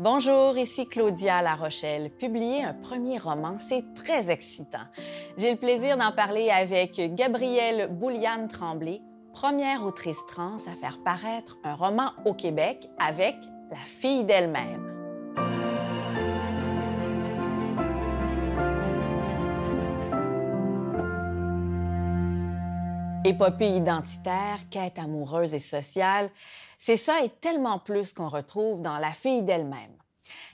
Bonjour, ici Claudia La Rochelle. Publier un premier roman, c'est très excitant. J'ai le plaisir d'en parler avec Gabrielle Bouliane Tremblay, première autrice trans à faire paraître un roman au Québec avec La fille d'elle-même. Épopée identitaire, quête amoureuse et sociale, c'est ça et tellement plus qu'on retrouve dans La fille d'elle-même.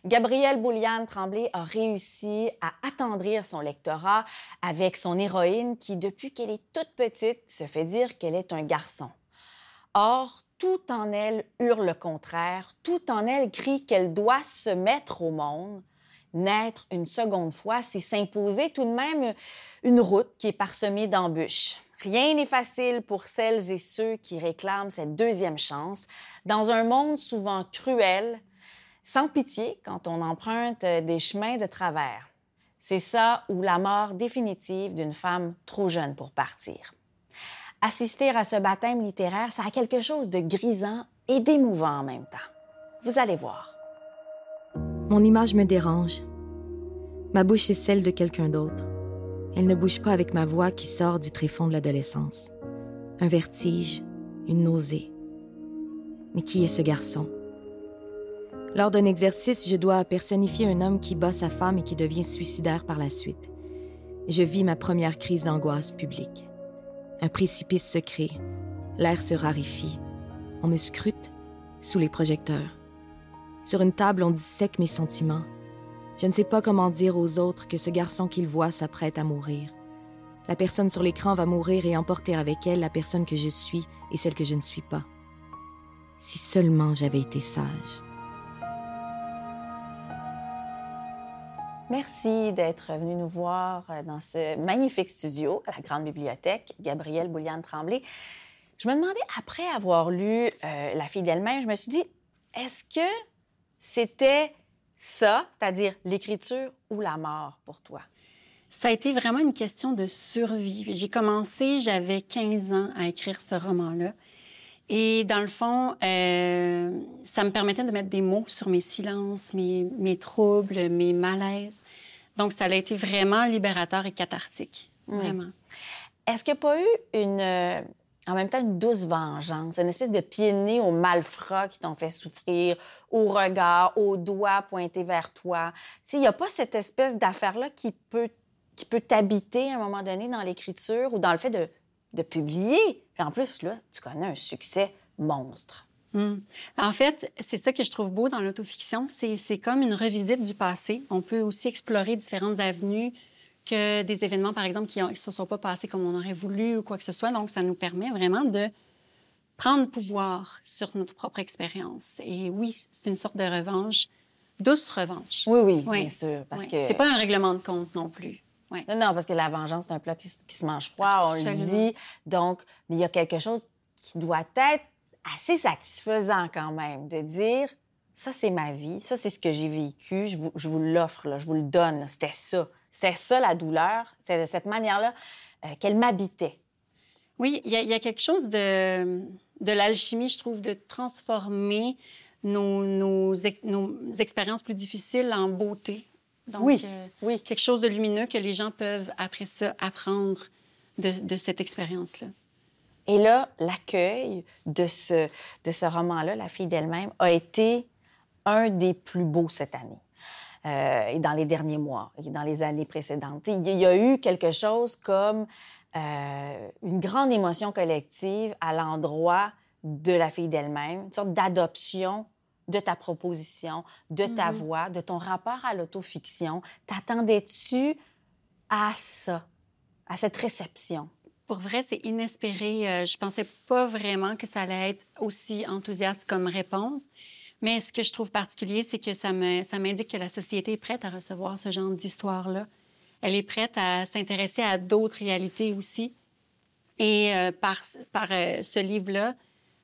Gabrielle Bouliane Tremblay a réussi à attendrir son lectorat avec son héroïne qui, depuis qu'elle est toute petite, se fait dire qu'elle est un garçon. Or, tout en elle hurle le contraire, tout en elle crie qu'elle doit se mettre au monde. Naître une seconde fois, c'est s'imposer tout de même une route qui est parsemée d'embûches. Rien n'est facile pour celles et ceux qui réclament cette deuxième chance dans un monde souvent cruel, sans pitié quand on emprunte des chemins de travers. C'est ça ou la mort définitive d'une femme trop jeune pour partir. Assister à ce baptême littéraire, ça a quelque chose de grisant et d'émouvant en même temps. Vous allez voir. Mon image me dérange. Ma bouche est celle de quelqu'un d'autre. Elle ne bouge pas avec ma voix qui sort du tréfonds de l'adolescence. Un vertige, une nausée. Mais qui est ce garçon? Lors d'un exercice, je dois personnifier un homme qui bat sa femme et qui devient suicidaire par la suite. Je vis ma première crise d'angoisse publique. Un précipice se crée, l'air se raréfie. On me scrute sous les projecteurs. Sur une table, on dissèque mes sentiments. Je ne sais pas comment dire aux autres que ce garçon qu'ils voient s'apprête à mourir. La personne sur l'écran va mourir et emporter avec elle la personne que je suis et celle que je ne suis pas. Si seulement j'avais été sage. Merci d'être venu nous voir euh, dans ce magnifique studio à la Grande Bibliothèque, Gabrielle Bouliane Tremblay. Je me demandais, après avoir lu euh, La fille d'elle-même, je me suis dit, est-ce que c'était ça, c'est-à-dire l'écriture ou la mort pour toi? Ça a été vraiment une question de survie. J'ai commencé, j'avais 15 ans à écrire ce roman-là. Et dans le fond, euh, ça me permettait de mettre des mots sur mes silences, mes, mes, troubles, mes malaises. Donc, ça a été vraiment libérateur et cathartique. Vraiment. Est-ce qu'il n'y a pas eu une, euh, en même temps une douce vengeance, une espèce de pied de nez aux malfrats qui t'ont fait souffrir, au regard, aux doigts pointés vers toi. S'il n'y a pas cette espèce d'affaire-là qui peut, qui peut t'habiter à un moment donné dans l'écriture ou dans le fait de, de publier. En plus, là, tu connais un succès monstre. Hum. En fait, c'est ça que je trouve beau dans l'autofiction. C'est comme une revisite du passé. On peut aussi explorer différentes avenues que des événements, par exemple, qui ne se sont pas passés comme on aurait voulu ou quoi que ce soit. Donc, ça nous permet vraiment de prendre pouvoir sur notre propre expérience. Et oui, c'est une sorte de revanche, douce revanche. Oui, oui, bien sûr. Parce que... C'est pas un règlement de compte non plus. Non, non, parce que la vengeance, c'est un plat qui, se mange froid, on le dit. Donc, mais il y a quelque chose qui doit être assez satisfaisant quand même, de dire, ça, c'est ma vie, ça, c'est ce que j'ai vécu, je vous, je vous l'offre, je vous le donne, c'était ça. C'était ça, la douleur. C'était de cette manière-là euh, qu'elle m'habitait. Oui, il y, y, a quelque chose de, de l'alchimie, je trouve, de transformer nos, nos, nos, expériences plus difficiles en beauté. Donc, oui, euh, oui. quelque chose de lumineux que les gens peuvent, après ça, apprendre de, de cette expérience-là. Et là, l'accueil de ce, de ce roman-là, La fille d'elle-même, a été un des plus beaux cette année. Euh, et dans les derniers mois, et dans les années précédentes. Il y a eu quelque chose comme euh, une grande émotion collective à l'endroit de la fille d'elle-même, une sorte d'adoption de ta proposition, de ta mm-hmm. voix, de ton rapport à l'autofiction. T'attendais-tu à ça, à cette réception? Pour vrai, c'est inespéré. Euh, je pensais pas vraiment que ça allait être aussi enthousiaste comme réponse. Mais ce que je trouve particulier, c'est que ça m'indique que la société est prête à recevoir ce genre d'histoire-là. Elle est prête à s'intéresser à d'autres réalités aussi. Et euh, par, par euh, ce livre-là,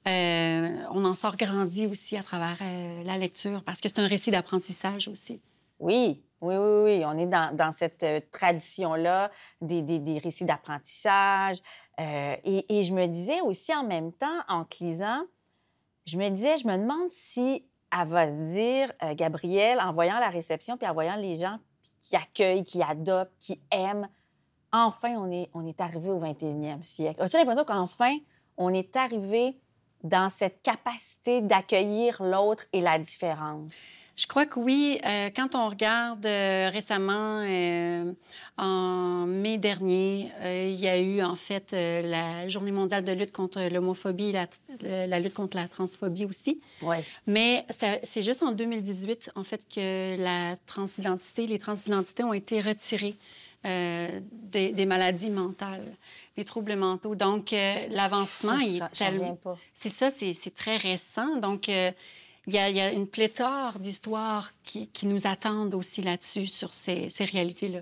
euh, on en sort grandi aussi à travers la lecture, parce que c'est un récit d'apprentissage aussi. Oui, oui, oui, oui. On est dans, dans cette tradition-là des, des, des, récits d'apprentissage. Et, et, je me disais aussi en même temps, en lisant, je me disais, je me demande si elle va se dire, euh, Gabrielle, en voyant la réception, puis en voyant les gens qui accueillent, qui adoptent, qui aiment, enfin, on est, on est arrivé au 21e siècle. As-tu l'impression qu'enfin, on est arrivé dans cette capacité d'accueillir l'autre et la différence? Je crois que oui. Euh, quand on regarde euh, récemment, euh, en mai dernier, il y a eu en fait la Journée mondiale de lutte contre l'homophobie, la, la, lutte contre la transphobie aussi. Oui. Mais c'est juste en 2018 en fait que la transidentité, les transidentités ont été retirées. Des, des, maladies mentales, des troubles mentaux. Donc, l'avancement est tellement... C'est ça, c'est très récent. Donc, il y, a, une pléthore d'histoires qui, nous attendent aussi là-dessus, sur ces, réalités-là.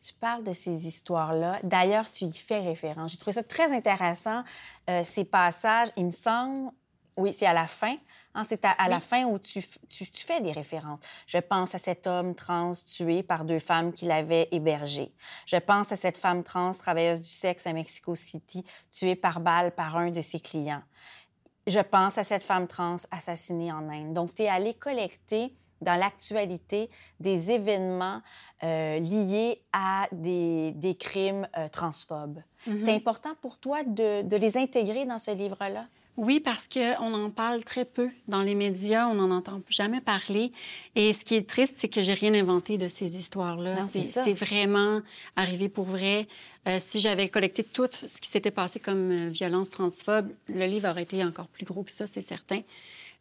Tu parles de ces histoires-là. D'ailleurs, tu y fais référence. J'ai trouvé ça très intéressant, euh, ces passages. Il me semble, oui, c'est à la fin. Hein, c'est à, la fin où tu, tu, fais des références. Je pense à cet homme trans tué par deux femmes qui l'avaient hébergé. Je pense à cette femme trans travailleuse du sexe à Mexico City tuée par balle par un de ses clients je pense à cette femme trans assassinée en Inde. Donc, tu es allé collecter dans l'actualité des événements euh, liés à des, des crimes euh, transphobes. C'est mm-hmm. important pour toi de, de les intégrer dans ce livre-là? Oui, parce qu'on en parle très peu dans les médias, on n'en entend jamais parler. Et ce qui est triste, c'est que j'ai rien inventé de ces histoires-là. C'est vraiment arrivé pour vrai. Euh, si j'avais collecté tout ce qui s'était passé comme euh, violence transphobe, le livre aurait été encore plus gros que ça, c'est certain.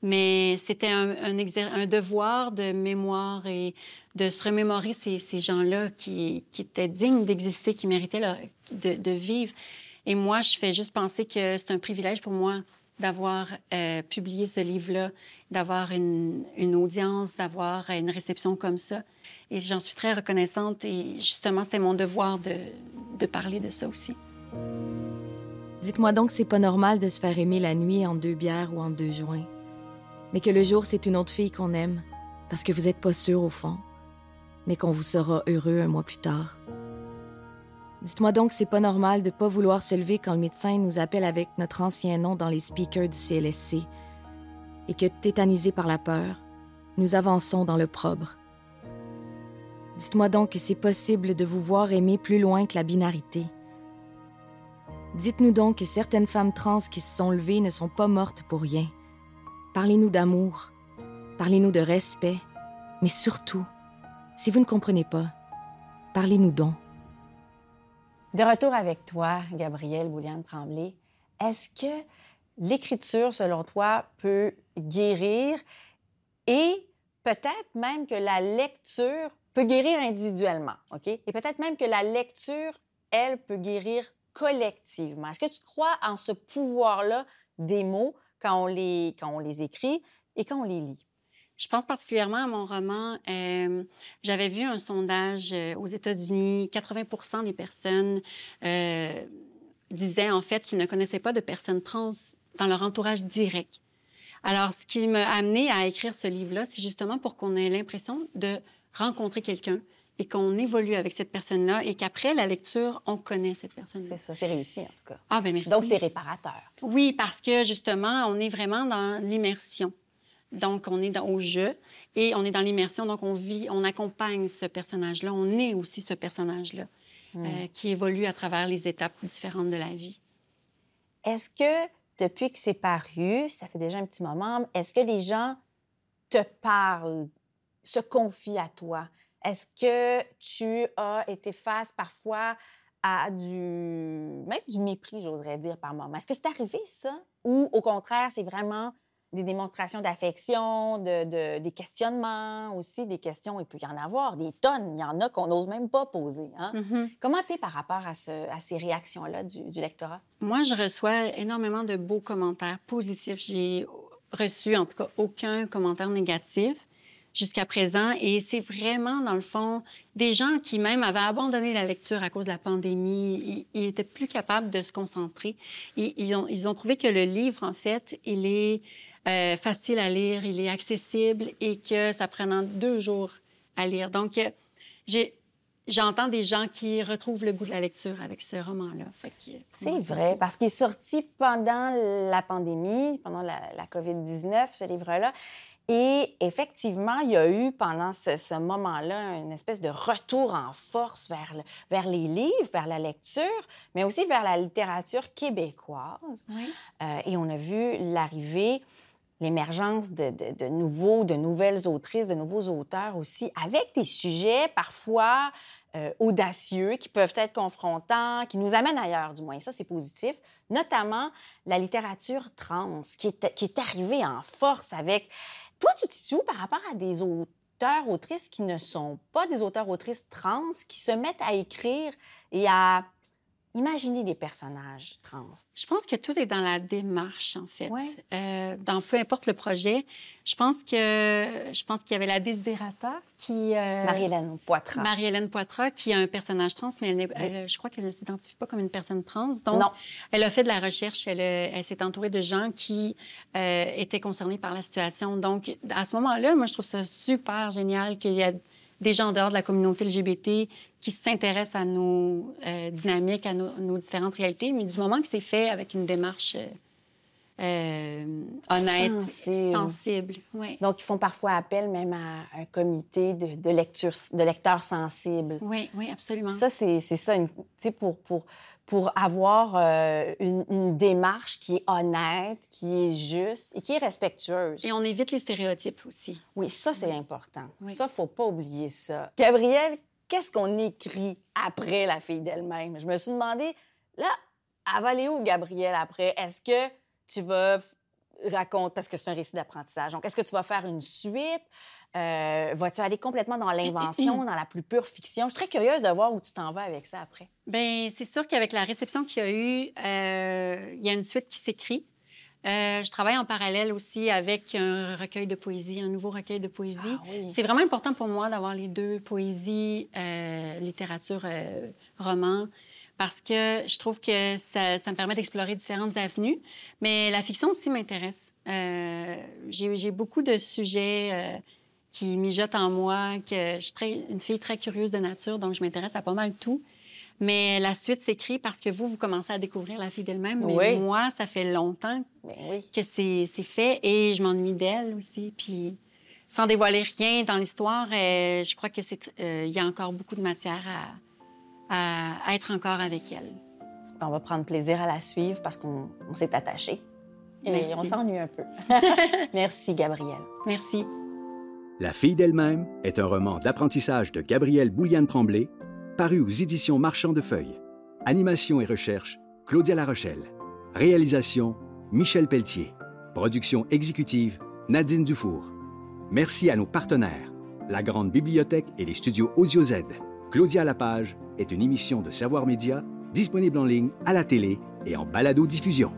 Mais c'était un, un, devoir de mémoire et de se remémorer ces, ces gens-là qui, qui, étaient dignes d'exister, qui méritaient de, de vivre. Et moi, je fais juste penser que c'est un privilège pour moi d'avoir euh, publié ce livre-là, d'avoir une, une, audience, d'avoir une réception comme ça. Et j'en suis très reconnaissante et justement, c'était mon devoir de, de, parler de ça aussi. Dites-moi donc, c'est pas normal de se faire aimer la nuit en deux bières ou en deux joints, mais que le jour, c'est une autre fille qu'on aime, parce que vous n'êtes pas sûr au fond, mais qu'on vous sera heureux un mois plus tard. Dites-moi donc, c'est pas normal de pas vouloir se lever quand le médecin nous appelle avec notre ancien nom dans les speakers du CLSC et que, tétanisés par la peur, nous avançons dans le. Dites-moi donc que c'est possible de vous voir aimer plus loin que la binarité. Dites-nous donc que certaines femmes trans qui se sont levées ne sont pas mortes pour rien. Parlez-nous d'amour, parlez-nous de respect, mais surtout, si vous ne comprenez pas, parlez-nous donc. De retour avec toi, Gabrielle Bouliane Tremblay, est-ce que l'écriture, selon toi, peut guérir et peut-être même que la lecture peut guérir individuellement, OK? Et peut-être même que la lecture, elle, peut guérir collectivement. Est-ce que tu crois en ce pouvoir-là des mots quand on les, quand on les écrit et quand on les lit? Je pense particulièrement à mon roman. Euh, J'avais vu un sondage aux États-Unis. 80 des personnes euh, disaient en fait qu'ils ne connaissaient pas de personnes trans dans leur entourage direct. Alors, ce qui m'a amené à écrire ce livre-là, c'est justement pour qu'on ait l'impression de rencontrer quelqu'un et qu'on évolue avec cette personne-là et qu'après la lecture, on connaît cette personne-là. C'est ça, c'est réussi en tout cas. Ah, ben merci. Donc, c'est réparateur. Oui, parce que justement, on est vraiment dans l'immersion. Donc, on est dans, au jeu et on est dans l'immersion. Donc, on vit, on accompagne ce personnage-là. On est aussi ce personnage-là hmm. euh, qui évolue à travers les étapes différentes de la vie. Est-ce que depuis que c'est paru, ça fait déjà un petit moment, est-ce que les gens te parlent, se confient à toi? Est-ce que tu as été face parfois à du même du mépris, j'oserais dire par moment? Est-ce que c'est arrivé ça? Ou au contraire, c'est vraiment des démonstrations d'affection, de, des questionnements aussi, des questions, il peut y en avoir, des tonnes, il y en a qu'on n'ose même pas poser. Hein? Mm-hmm. Comment tu es par rapport à, ce, à ces réactions-là du, du, lectorat? Moi, je reçois énormément de beaux commentaires positifs. J'ai reçu, en tout cas, aucun commentaire négatif jusqu'à présent. Et c'est vraiment, dans le fond, des gens qui même avaient abandonné la lecture à cause de la pandémie. Ils, n'étaient plus capables de se concentrer. ils, ont, ils ont trouvé que le livre, en fait, il est euh, facile à lire, il est accessible et que ça prend deux jours à lire. Donc, euh, j'ai j'entends des gens qui retrouvent le goût de la lecture avec ce roman-là. C'est vrai, parce qu'il est sorti pendant la pandémie, pendant la, la COVID-19, ce livre-là. Et effectivement, il y a eu pendant ce, moment-là une espèce de retour en force vers, vers les livres, vers la lecture, mais aussi vers la littérature québécoise. Euh, et on a vu l'arrivée, l'émergence de, de, nouveaux, de nouvelles autrices, de nouveaux auteurs aussi, avec des sujets parfois euh, audacieux, qui peuvent être confrontants, qui nous amènent ailleurs, du moins. Ça, c'est positif. Notamment la littérature trans, qui est, qui est arrivée en force avec toi, tu te situes par rapport à des auteurs, autrices qui ne sont pas des auteurs, autrices trans, qui se mettent à écrire et à Imaginez les personnages trans. Je pense que tout est dans la démarche, en fait. Euh, dans peu importe le projet, je pense que je pense qu'il y avait la Desiderata qui euh, Marie-Hélène Poitras. Marie-Hélène Poitras qui a un personnage trans, mais elle, je crois qu'elle ne s'identifie pas comme une personne trans. Donc, non. elle a fait de la recherche. Elle, elle s'est entourée de gens qui euh, étaient concernés par la situation. Donc, à ce moment-là, moi, je trouve ça super génial qu'il y ait des gens en dehors de la communauté LGBT qui s'intéressent à nos euh, dynamiques, à nos, différentes réalités, mais du moment que c'est fait avec une démarche euh, euh, honnête, sensible. Donc, ils font parfois appel même à un comité de, de, lecture, de lecteurs sensibles. Oui, oui, absolument. Ça, c'est ça, tu sais, pour, pour, pour avoir euh, une, démarche qui est honnête, qui est juste et qui est respectueuse. Et on évite les stéréotypes aussi. Oui, ça, c'est important. Ça, faut pas oublier ça. Gabrielle, qu'est-ce qu'on écrit après La fille d'elle-même? Je me suis demandé, là, elle va aller où, Gabrielle, après? Est-ce que tu vas raconter, parce que c'est un récit d'apprentissage, donc est-ce que tu vas faire une suite? Euh, vas-tu aller complètement dans l'invention, dans la plus pure fiction? Je suis très curieuse de voir où tu t'en vas avec ça après. Bien, c'est sûr qu'avec la réception qu'il y a eu, euh, il y a une suite qui s'écrit. Euh, je travaille en parallèle aussi avec un recueil de poésie, un nouveau recueil de poésie. Ah c'est vraiment important pour moi d'avoir les deux, poésie, littérature, roman, parce que je trouve que ça, ça me permet d'explorer différentes avenues. Mais la fiction aussi m'intéresse. J'ai beaucoup de sujets qui mijote en moi, que je suis une fille très curieuse de nature, donc je m'intéresse à pas mal tout. Mais la suite s'écrit parce que vous, vous commencez à découvrir la fille d'elle-même. Mais moi, ça fait longtemps ben que c'est fait et je m'ennuie d'elle aussi. Puis sans dévoiler rien dans l'histoire, euh, je crois que c'est euh, il y a encore beaucoup de matière à, à, être encore avec elle. On va prendre plaisir à la suivre parce qu'on s'est attaché. Et on s'ennuie un peu. Merci, Gabrielle. Merci. La fille d'elle-même est un roman d'apprentissage de Gabrielle Bouliane-Tremblay, paru aux éditions Marchand de Feuilles. Animation et recherche, Claudia Larochelle. Réalisation, Michel Pelletier. Production exécutive, Nadine Dufour. Merci à nos partenaires, la Grande Bibliothèque et les studios Audio Z. Claudia Lapage est une émission de Savoir Média disponible en ligne, à la télé et en balado-diffusion.